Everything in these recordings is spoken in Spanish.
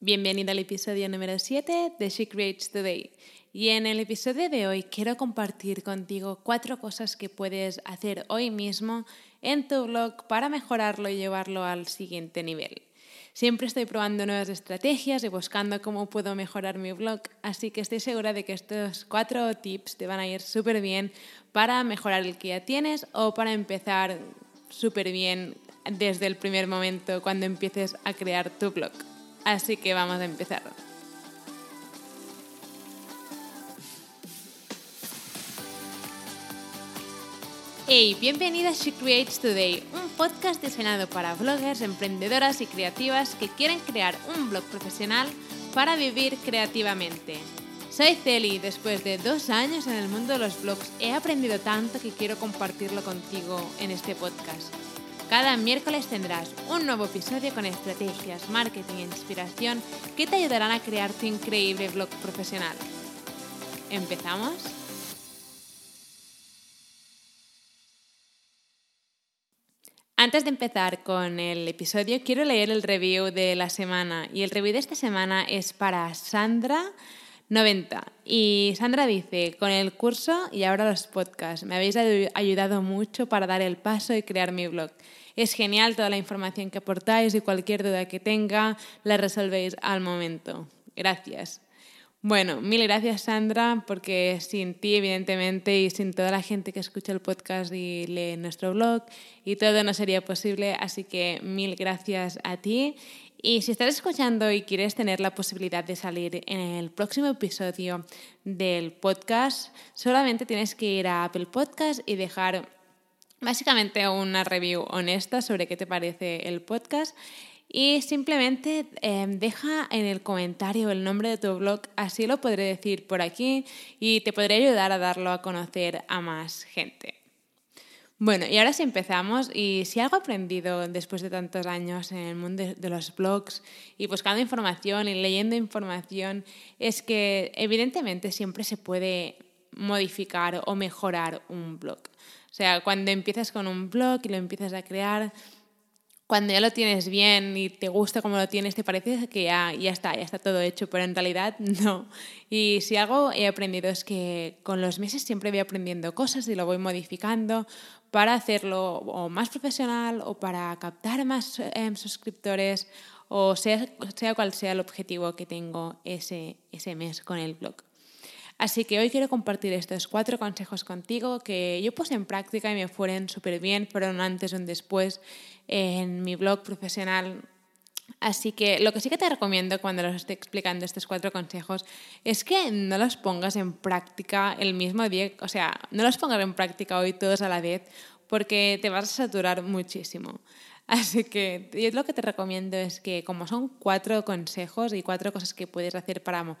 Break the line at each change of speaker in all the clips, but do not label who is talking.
Bienvenido al episodio número 7 de She Creates Today. Y en el episodio de hoy quiero compartir contigo cuatro cosas que puedes hacer hoy mismo en tu blog para mejorarlo y llevarlo al siguiente nivel. Siempre estoy probando nuevas estrategias y buscando cómo puedo mejorar mi blog, así que estoy segura de que estos cuatro tips te van a ir súper bien para mejorar el que ya tienes o para empezar súper bien desde el primer momento cuando empieces a crear tu blog. Así que vamos a empezar. Hey, bienvenida a She Creates Today, un podcast diseñado para bloggers, emprendedoras y creativas que quieren crear un blog profesional para vivir creativamente. Soy Celi y después de dos años en el mundo de los blogs he aprendido tanto que quiero compartirlo contigo en este podcast. Cada miércoles tendrás un nuevo episodio con estrategias, marketing e inspiración que te ayudarán a crear tu increíble blog profesional. ¿Empezamos? Antes de empezar con el episodio, quiero leer el review de la semana. Y el review de esta semana es para Sandra. 90. Y Sandra dice, con el curso y ahora los podcasts, me habéis ayudado mucho para dar el paso y crear mi blog. Es genial toda la información que aportáis y cualquier duda que tenga la resolvéis al momento. Gracias. Bueno, mil gracias Sandra, porque sin ti evidentemente y sin toda la gente que escucha el podcast y lee nuestro blog y todo no sería posible, así que mil gracias a ti y si estás escuchando y quieres tener la posibilidad de salir en el próximo episodio del podcast, solamente tienes que ir a Apple Podcast y dejar básicamente una review honesta sobre qué te parece el podcast. Y simplemente em, deja en el comentario el nombre de tu blog, así lo podré decir por aquí y te podré ayudar a darlo a conocer a más gente. Bueno, y ahora sí empezamos. Y si algo aprendido después de tantos años en el mundo de, los blogs y buscando información y leyendo información, es que evidentemente siempre se puede modificar o mejorar un blog. O sea, cuando empiezas con un blog y lo empiezas a crear, cuando ya lo tienes bien y te gusta como lo tienes, te parece que ya, ya está, ya está todo hecho, pero en realidad no. Y si algo he aprendido es que con los meses siempre voy aprendiendo cosas y lo voy modificando para hacerlo más profesional o para captar más em, suscriptores o sea, sea cual sea el objetivo que tengo ese, ese mes con el blog. Así que hoy quiero compartir estos cuatro consejos contigo que yo puse en práctica y me fueron súper bien, fueron antes o después en mi blog profesional Así que lo que sí que te recomiendo cuando los esté explicando estos cuatro consejos es que no los pongas en práctica el mismo día, o sea, no los pongas en práctica hoy todos a la vez porque te vas a saturar muchísimo. Así que yo lo que te recomiendo es que como son cuatro consejos y cuatro cosas que puedes hacer para,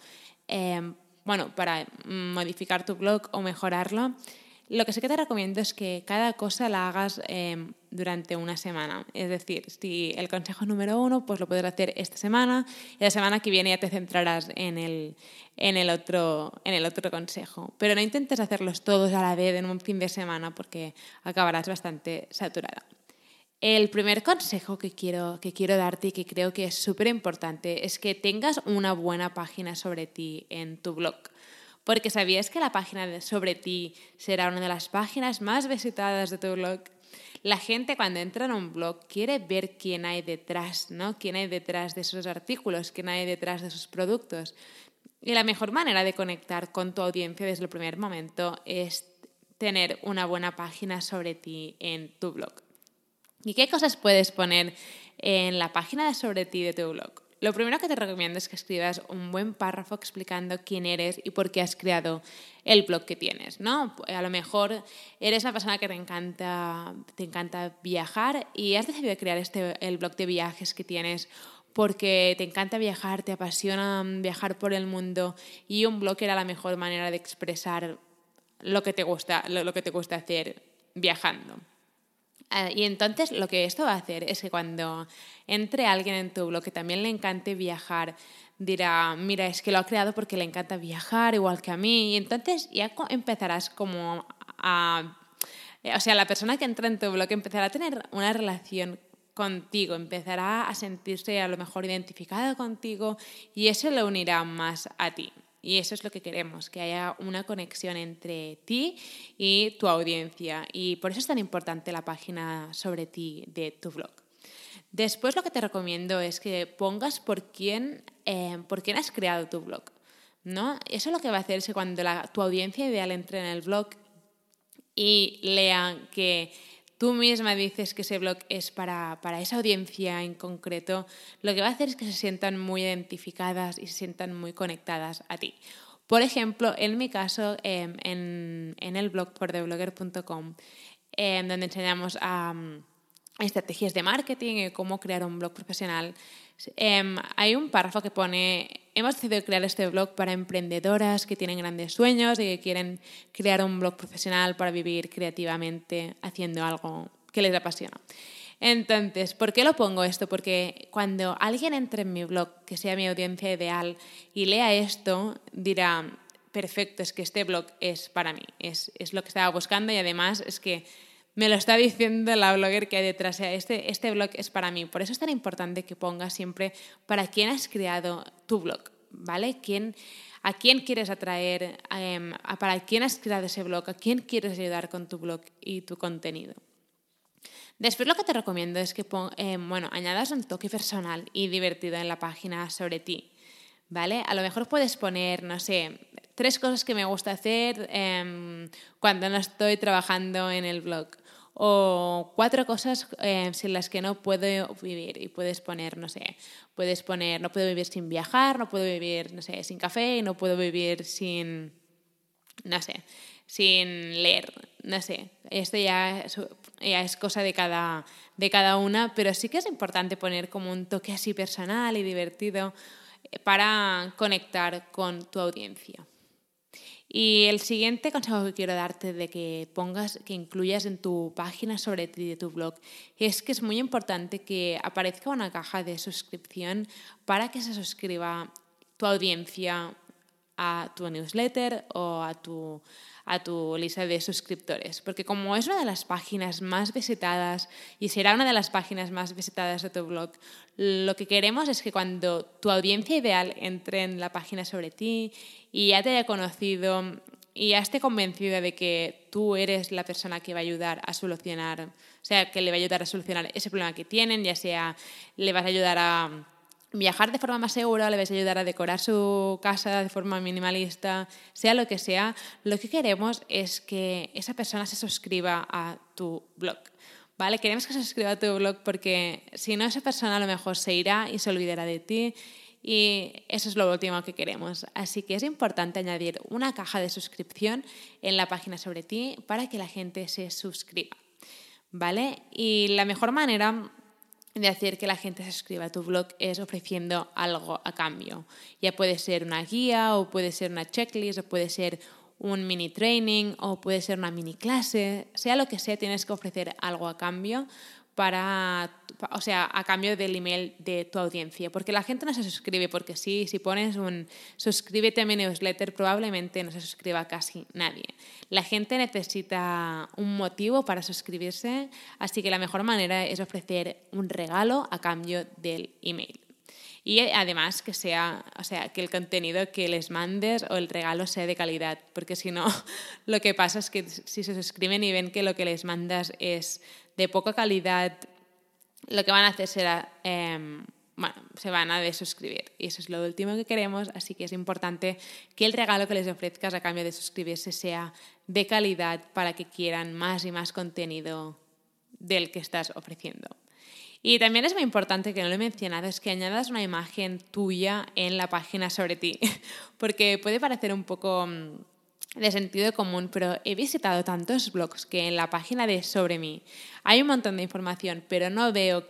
eh, bueno, para modificar tu blog o mejorarlo, lo que sí que te recomiendo es que cada cosa la hagas em, durante una semana. Es decir, si el consejo número uno, pues lo puedes hacer esta semana y la semana que viene ya te centrarás en el, en el, otro, en el otro consejo. Pero no intentes hacerlos todos a la vez en un fin de semana porque acabarás bastante saturada. El primer consejo que quiero, que quiero darte y que creo que es súper importante es que tengas una buena página sobre ti en tu blog porque sabías que la página sobre ti será una de las páginas más visitadas de tu blog. La gente cuando entra en un blog quiere ver quién hay detrás, ¿no? Quién hay detrás de esos artículos, quién hay detrás de esos productos. Y la mejor manera de conectar con tu audiencia desde el primer momento es tener una buena página sobre ti en tu blog. ¿Y qué cosas puedes poner en la página sobre ti de tu blog? Lo primero que te recomiendo es que escribas un buen párrafo explicando quién eres y por qué has creado el blog que tienes, ¿no? A lo mejor eres una persona que te encanta, te encanta viajar y has decidido crear este, el blog de viajes que tienes porque te encanta viajar, te apasiona viajar por el mundo y un blog era la mejor manera de expresar lo que te gusta, lo que te gusta hacer viajando. Ah, y entonces lo que esto va a hacer es que cuando entre alguien en tu blog que también le encante viajar, dirá, mira, es que lo ha creado porque le encanta viajar igual que a mí. Y entonces ya empezarás como a... O sea, la persona que entra en tu blog empezará a tener una relación contigo, empezará a sentirse a lo mejor identificado contigo y eso lo unirá más a ti. Y eso es lo que queremos, que haya una conexión entre ti y tu audiencia. Y por eso es tan importante la página sobre ti de tu blog. Después lo que te recomiendo es que pongas por quién, eh, por quién has creado tu blog. ¿no? Eso lo que va a hacer es que cuando tu audiencia ideal entre en el blog y lean que tú misma dices que ese blog es para, esa audiencia en concreto, lo que va a hacer es que se sientan muy identificadas y se sientan muy conectadas a ti. Por ejemplo, en mi caso, em, en, el blog por theblogger.com, em, donde enseñamos a, estrategias de marketing y cómo crear un blog profesional, em, hay un párrafo que pone hemos decidido crear este blog para emprendedoras que tienen grandes sueños y que quieren crear un blog profesional para vivir creativamente haciendo algo que les apasiona. Entonces, ¿por qué lo pongo esto? Porque cuando alguien entre en mi blog, que sea mi audiencia ideal, y lea esto, dirá, perfecto, es que este blog es para mí, es, es lo que estaba buscando y además es que me lo está diciendo la blogger que hay detrás. Este, este blog es para mí. Por eso es tan importante que pongas siempre para quién has creado tu blog, ¿vale? ¿Quién, ¿A quién quieres atraer? Em, ¿Para quién has creado ese blog? ¿A quién quieres ayudar con tu blog y tu contenido? Después lo que te recomiendo es que em, bueno, añadas un toque personal y divertido en la página sobre ti. ¿Vale? A lo mejor puedes poner, no sé, tres cosas que me gusta hacer em, cuando no estoy trabajando en el blog o cuatro cosas eh, sin las que no puedo vivir y puedes poner, no sé, puedes poner, no puedo vivir sin viajar, no puedo vivir, no sé, sin café no puedo vivir sin, no sé, sin leer, no sé, esto ya, ya es cosa de cada, de cada una, pero sí que es importante poner como un toque así personal y divertido eh, para conectar con tu audiencia. Y el siguiente consejo que quiero darte de que pongas, que incluyas en tu página sobre ti de tu blog, es que es muy importante que aparezca una caja de suscripción para que se suscriba tu audiencia a tu newsletter o a tu, a tu lista de suscriptores. Porque como es una de las páginas más visitadas y será una de las páginas más visitadas de tu blog, lo que queremos es que cuando tu audiencia ideal entre en la página sobre ti y ya te haya conocido y ya esté convencida de que tú eres la persona que va a ayudar a solucionar, o sea, que le va a ayudar a solucionar ese problema que tienen, ya sea le vas a ayudar a viajar de forma más segura, le vais a ayudar a decorar su casa de forma minimalista, sea lo que sea, lo que queremos es que esa persona se suscriba a tu blog. ¿Vale? Queremos que se suscriba a tu blog porque si no, esa persona a lo mejor se irá y se olvidará de ti y eso es lo último que queremos. Así que es importante añadir una caja de suscripción en la página sobre ti para que la gente se suscriba. ¿Vale? Y la mejor manera de hacer que la gente se suscriba a tu blog es ofreciendo algo a cambio. Ya puede ser una guía o puede ser una checklist o puede ser un mini training o puede ser una mini clase, sea lo que sea, tienes que ofrecer algo a cambio para, o sea, a cambio del email de tu audiencia, porque la gente no se suscribe porque sí, si pones un suscríbete a mi newsletter, probablemente no se suscriba casi nadie. La gente necesita un motivo para suscribirse, así que la mejor manera es ofrecer un regalo a cambio del email. Y además que sea, o sea, que el contenido que les mandes o el regalo sea de calidad, porque si no, lo que pasa es que si se suscriben y ven que lo que les mandas es de poca calidad, lo que van a hacer será, em, bueno, se van a desuscribir. Y eso es lo último que queremos, así que es importante que el regalo que les ofrezcas a cambio de suscribirse sea de calidad para que quieran más y más contenido del que estás ofreciendo. Y también es muy importante, que no lo he mencionado, es que añadas una imagen tuya en la página sobre ti, porque puede parecer un poco mm, de sentido común, pero he visitado tantos blogs que en la página de sobre mí hay un montón de información, pero no veo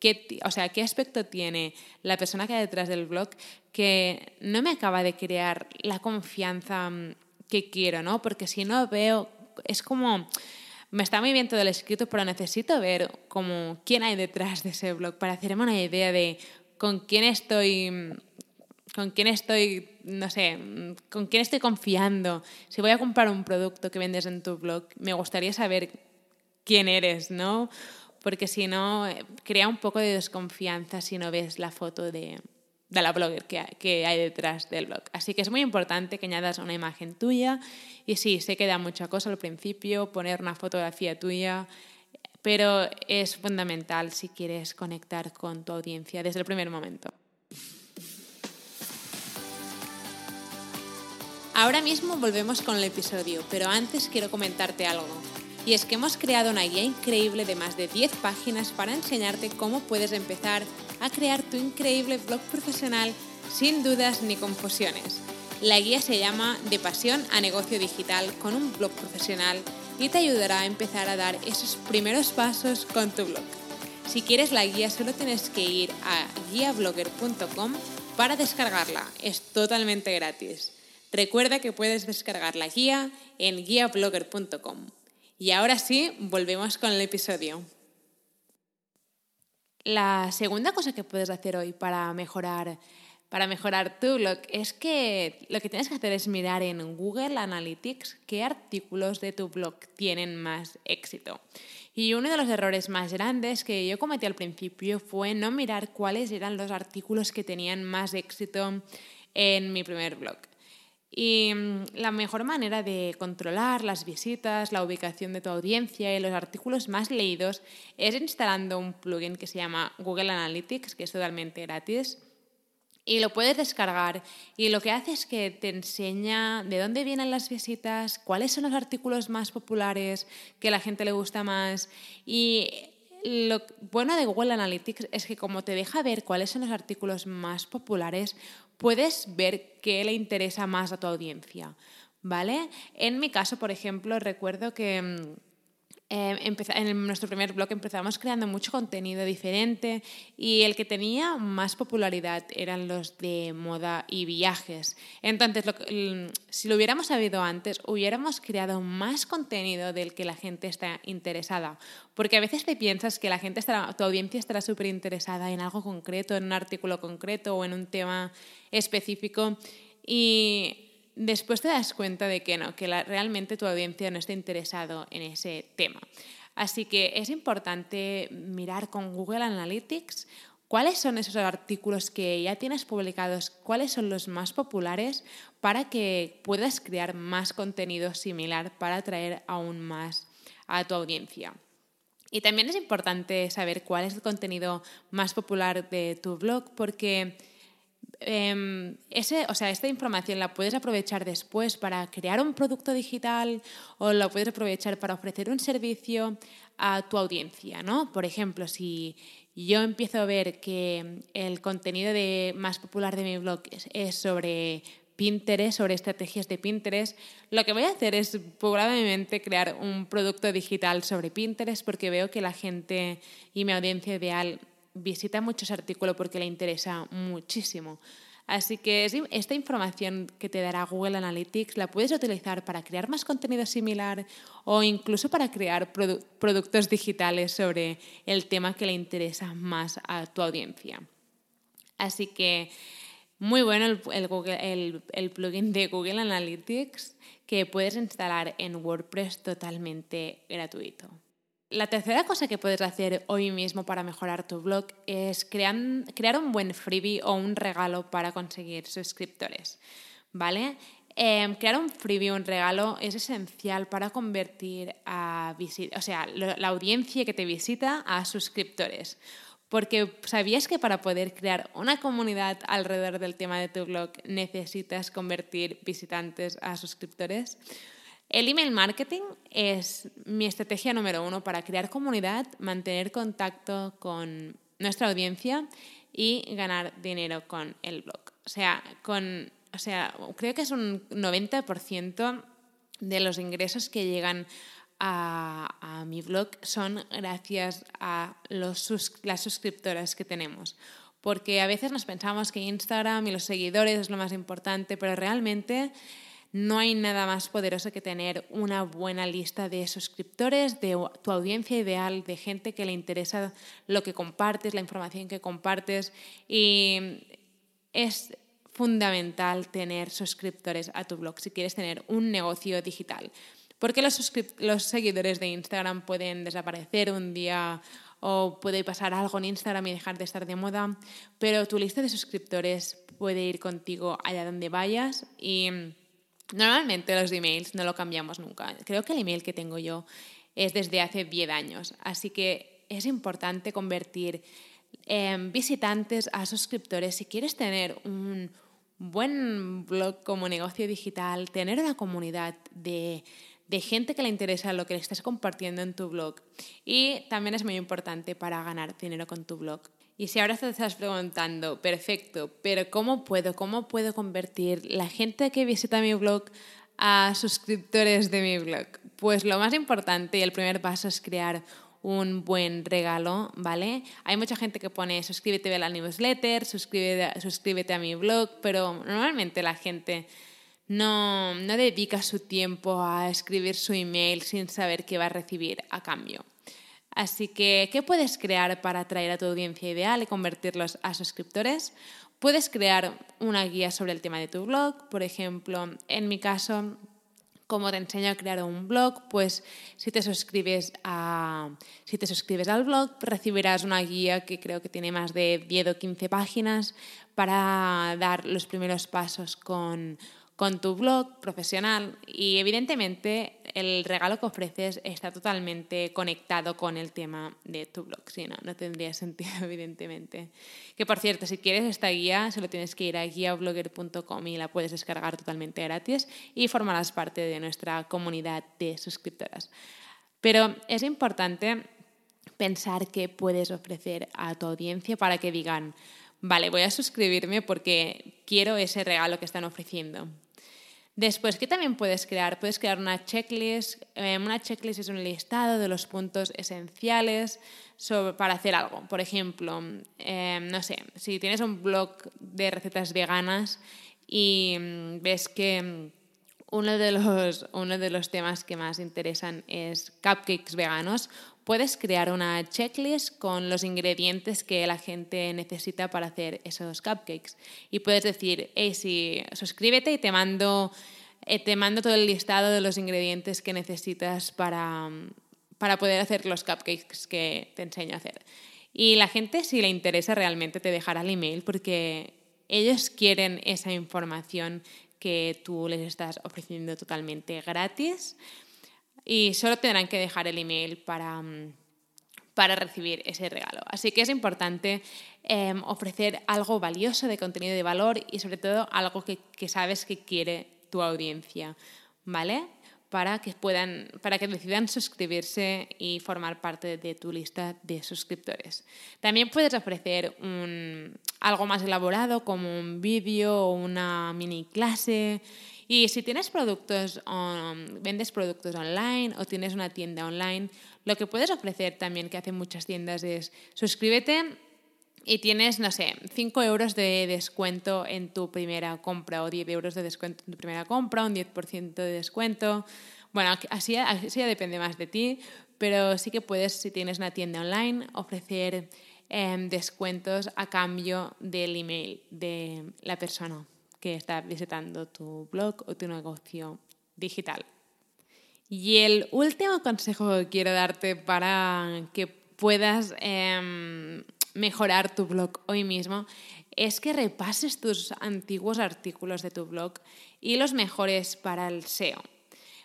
qué, o sea, qué aspecto tiene la persona que hay detrás del blog que no me acaba de crear la confianza mm, que quiero, ¿no? Porque si no veo, es como, me está muy bien todo el escrito, pero necesito ver como quién hay detrás de ese blog para hacerme una idea de con quién estoy con quién estoy, no sé, con quién estoy confiando. Si voy a comprar un producto que vendes en tu blog, me gustaría saber quién eres, ¿no? porque si no, eh, crea un poco de desconfianza si no ves la foto de, de la blogger que, hay detrás del blog. Así que es muy importante que añadas una imagen tuya y sí, sé que da mucha cosa al principio poner una fotografía tuya, pero es fundamental si quieres conectar con tu audiencia desde el primer momento. Ahora mismo volvemos con el episodio, pero antes quiero comentarte algo. Y es que hemos creado una guía increíble de más de 10 páginas para enseñarte cómo puedes empezar a crear tu increíble blog profesional sin dudas ni confusiones. La guía se llama De pasión a negocio digital con un blog profesional y te ayudará a empezar a dar esos primeros pasos con tu blog. Si quieres la guía solo tienes que ir a guiablogger.com para descargarla. Es totalmente gratis. Recuerda que puedes descargar la guía en guiablogger.com. Y ahora sí, volvemos con el episodio. La segunda cosa que puedes hacer hoy para mejorar, para mejorar tu blog es que lo que tienes que hacer es mirar en Google Analytics qué artículos de tu blog tienen más éxito. Y uno de los errores más grandes que yo cometí al principio fue no mirar cuáles eran los artículos que tenían más éxito en mi primer blog. Y mm, la mejor manera de controlar las visitas, la ubicación de tu audiencia y los artículos más leídos es instalando un plugin que se llama Google Analytics, que es totalmente gratis. Y lo puedes descargar y lo que hace es que te enseña de dónde vienen las visitas, cuáles son los artículos más populares, que a la gente le gusta más. Y lo bueno de Google Analytics es que como te deja ver cuáles son los artículos más populares, puedes ver qué le interesa más a tu audiencia, ¿vale? En mi caso, por ejemplo, recuerdo que eh, en nuestro primer blog empezamos creando mucho contenido diferente y el que tenía más popularidad eran los de moda y viajes. Entonces, si lo hubiéramos sabido antes, hubiéramos creado más contenido del que la gente está interesada. Porque a veces te piensas que la gente estará, tu audiencia estará súper interesada en algo concreto, en un artículo concreto o en un tema específico y después te das cuenta de que no, que realmente tu audiencia no está interesado en ese tema. Así que es importante mirar con Google Analytics cuáles son esos artículos que ya tienes publicados, cuáles son los más populares para que puedas crear más contenido similar para atraer aún más a tu audiencia. Y también es importante saber cuál es el contenido más popular de tu blog porque Em, ese, o sea, esta información la puedes aprovechar después para crear un producto digital o la puedes aprovechar para ofrecer un servicio a tu audiencia, ¿no? Por ejemplo, si yo empiezo a ver que el contenido de, más popular de mi blog es, sobre Pinterest, sobre estrategias de Pinterest, lo que voy a hacer es probablemente crear un producto digital sobre Pinterest porque veo que la gente y mi audiencia ideal visita muchos artículos porque le interesa muchísimo. Así que esta información que te dará Google Analytics la puedes utilizar para crear más contenido similar o incluso para crear productos digitales sobre el tema que le interesa más a tu audiencia. Así que muy bueno el, el plugin de Google Analytics que puedes instalar en WordPress totalmente gratuito. La tercera cosa que puedes hacer hoy mismo para mejorar tu blog es crear, crear un buen freebie o un regalo para conseguir suscriptores. ¿Vale? Em, crear un freebie un regalo es esencial para convertir a o sea, la audiencia que te visita a suscriptores. Porque sabías que para poder crear una comunidad alrededor del tema de tu blog necesitas convertir visitantes a suscriptores. El email marketing es mi estrategia número uno para crear comunidad, mantener contacto con nuestra audiencia y ganar dinero con el blog. O sea, con, o sea creo que es un 90% de los ingresos que llegan a, a, mi blog son gracias a los, las suscriptoras que tenemos. Porque a veces nos pensamos que Instagram y los seguidores es lo más importante, pero realmente no hay nada más poderoso que tener una buena lista de suscriptores, de tu audiencia ideal, de gente que le interesa lo que compartes, la información que compartes. Y es fundamental tener suscriptores a tu blog si quieres tener un negocio digital. Porque los, seguidores de Instagram pueden desaparecer un día o puede pasar algo en Instagram y dejar de estar de moda, pero tu lista de suscriptores puede ir contigo allá donde vayas y normalmente los emails no lo cambiamos nunca. Creo que el email que tengo yo es desde hace 10 años, así que es importante convertir em, visitantes a suscriptores si quieres tener un buen blog como negocio digital, tener una comunidad de, de gente que le interesa lo que le estás compartiendo en tu blog. Y también es muy importante para ganar dinero con tu blog. Y si ahora te estás preguntando, perfecto, pero ¿cómo puedo? ¿Cómo puedo convertir la gente que visita mi blog a suscriptores de mi blog? Pues lo más importante y el primer paso es crear un buen regalo, ¿vale? Hay mucha gente que pone suscríbete a la newsletter, suscríbete, a mi blog, pero normalmente la gente no, no dedica su tiempo a escribir su email sin saber qué va a recibir a cambio. Así que, ¿qué puedes crear para atraer a tu audiencia ideal y convertirlos a suscriptores? Puedes crear una guía sobre el tema de tu blog, por ejemplo, en mi caso como te enseño a crear un blog, pues si te suscribes a si te suscribes al blog, recibirás una guía que creo que tiene más de 10 o 15 páginas para dar los primeros pasos con con tu blog profesional y evidentemente el regalo que ofreces está totalmente conectado con el tema de tu blog, si no, no tendría sentido evidentemente. Que por cierto, si quieres esta guía, solo tienes que ir a guiablogger.com y la puedes descargar totalmente gratis y formarás parte de nuestra comunidad de suscriptoras. Pero es importante pensar qué puedes ofrecer a tu audiencia para que digan, vale, voy a suscribirme porque quiero ese regalo que están ofreciendo. Después, ¿qué también puedes crear? Puedes crear una checklist. Eh, una checklist es un listado de los puntos esenciales para hacer algo. Por ejemplo, eh, no sé, si tienes un blog de recetas veganas y mm, ves que mm, uno de, los, uno de los temas que más interesan es cupcakes veganos, puedes crear una checklist con los ingredientes que la gente necesita para hacer esos cupcakes. Y puedes decir, hey, sí, suscríbete y te mando, eh, te mando todo el listado de los ingredientes que necesitas para, para poder hacer los cupcakes que te enseño a hacer. Y la gente, si le interesa realmente, te dejará el email porque ellos quieren esa información que tú les estás ofreciendo totalmente gratis y solo tendrán que dejar el email para, mm, para recibir ese regalo. Así que es importante em, ofrecer algo valioso de contenido de valor y sobre todo algo que, que sabes que quiere tu audiencia, ¿vale? Para que puedan, para que decidan suscribirse y formar parte de tu lista de suscriptores. También puedes ofrecer un, algo más elaborado como un vídeo o una mini clase y si tienes productos, vendes productos online o tienes una tienda online, lo que puedes ofrecer también, que hacen muchas tiendas, es suscríbete y tienes, no sé, 5 euros de descuento en tu primera compra o 10 euros de descuento en tu primera compra, un 10% de descuento. Bueno, así, así ya depende más de ti, pero sí que puedes, si tienes una tienda online, ofrecer em, descuentos a cambio del email de la persona que está visitando tu blog o tu negocio digital. Y el último consejo que quiero darte para que puedas em, mejorar tu blog hoy mismo es que repases tus antiguos artículos de tu blog y los mejores para el SEO.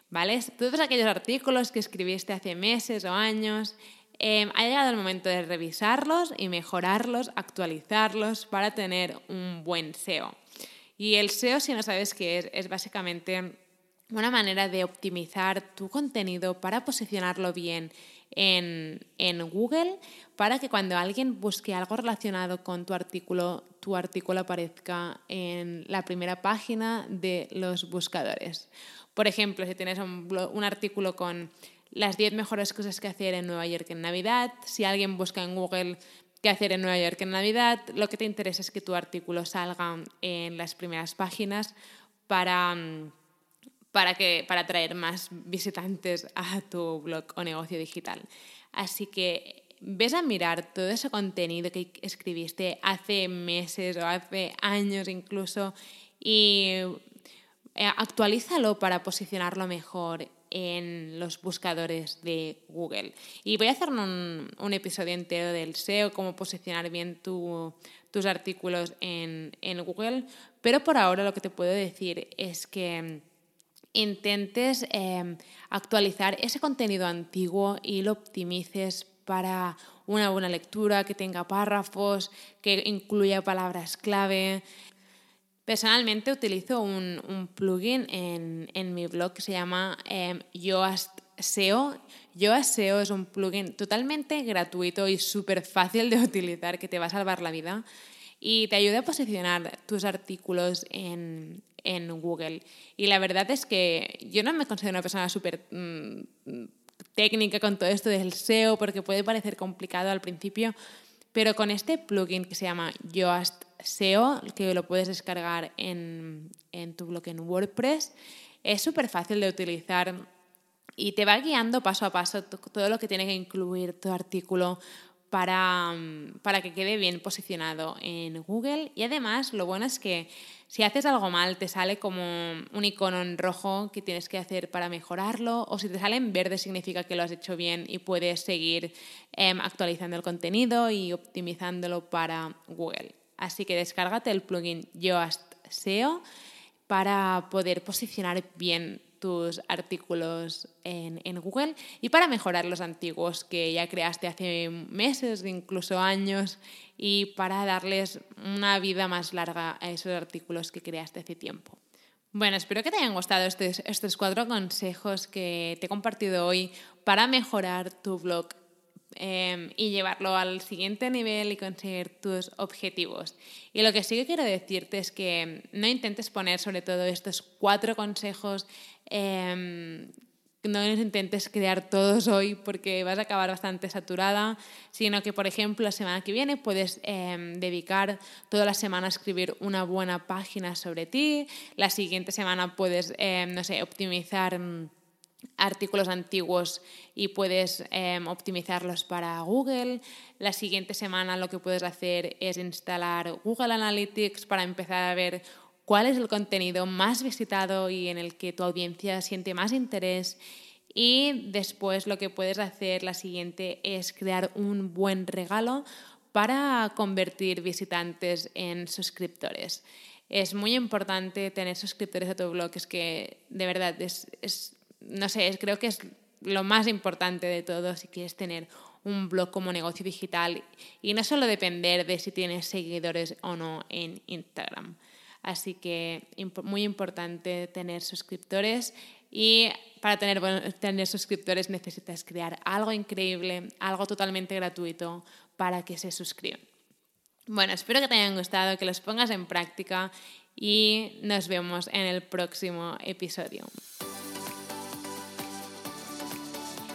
¿Vale? Todos aquellos artículos que escribiste hace meses o años, em, ha llegado el momento de revisarlos y mejorarlos, actualizarlos para tener un buen SEO. Y el SEO, si no sabes qué es, es básicamente una manera de optimizar tu contenido para posicionarlo bien en, en, Google, para que cuando alguien busque algo relacionado con tu artículo, tu artículo aparezca en la primera página de los buscadores. Por ejemplo, si tienes un, un artículo con las 10 mejores cosas que hacer en Nueva York en Navidad, si alguien busca en Google qué hacer en Nueva York en Navidad, lo que te interesa es que tu artículo salga en las primeras páginas para, para, que, para atraer más visitantes a tu blog o negocio digital. Así que ves a mirar todo ese contenido que escribiste hace meses o hace años incluso y eh, actualízalo para posicionarlo mejor en los buscadores de Google. Y voy a hacer un, un episodio entero del SEO, cómo posicionar bien tus artículos en, en Google, pero por ahora lo que te puedo decir es que intentes em, actualizar ese contenido antiguo y lo optimices para una buena lectura, que tenga párrafos, que incluya palabras clave. Personalmente utilizo un, plugin en, mi blog que se llama eh, Yoast SEO. SEO es un plugin totalmente gratuito y súper fácil de utilizar que te va a salvar la vida y te ayuda a posicionar tus artículos en, en Google. Y la verdad es que yo no me considero una persona súper mm, técnica con todo esto del SEO porque puede parecer complicado al principio, pero con este plugin que se llama Yoast SEO, que lo puedes descargar en, en tu blog en WordPress, es súper fácil de utilizar y te va guiando paso a paso todo lo que tiene que incluir tu artículo para, para que quede bien posicionado en Google. Y además lo bueno es que si haces algo mal, te sale como un icono en rojo que tienes que hacer para mejorarlo, o si te sale en verde significa que lo has hecho bien y puedes seguir em, actualizando el contenido y optimizándolo para Google. Así que descárgate el plugin Yoast SEO para poder posicionar bien tus artículos en, en, Google y para mejorar los antiguos que ya creaste hace meses, incluso años, y para darles una vida más larga a esos artículos que creaste hace tiempo. Bueno, espero que te hayan gustado estos, estos cuatro consejos que te he compartido hoy para mejorar tu blog Em, y llevarlo al siguiente nivel y conseguir tus objetivos. Y lo que sí que quiero decirte es que no intentes poner sobre todo estos cuatro consejos, em, no intentes crear todos hoy porque vas a acabar bastante saturada, sino que, por ejemplo, la semana que viene puedes em, dedicar toda la semana a escribir una buena página sobre ti, la siguiente semana puedes, no sé, optimizar mm, artículos antiguos y puedes em, optimizarlos para Google. La siguiente semana lo que puedes hacer es instalar Google Analytics para empezar a ver cuál es el contenido más visitado y en el que tu audiencia siente más interés. Y después lo que puedes hacer, la siguiente, es crear un buen regalo para convertir visitantes en suscriptores. Es muy importante tener suscriptores a tu blog, es que de verdad es, es no sé, creo que es lo más importante de todo si quieres tener un blog como negocio digital y no solo depender de si tienes seguidores o no en Instagram. Así que muy importante tener suscriptores y para tener, tener suscriptores necesitas crear algo increíble, algo totalmente gratuito para que se suscriban. Bueno, espero que te hayan gustado, que los pongas en práctica y nos vemos en el próximo episodio.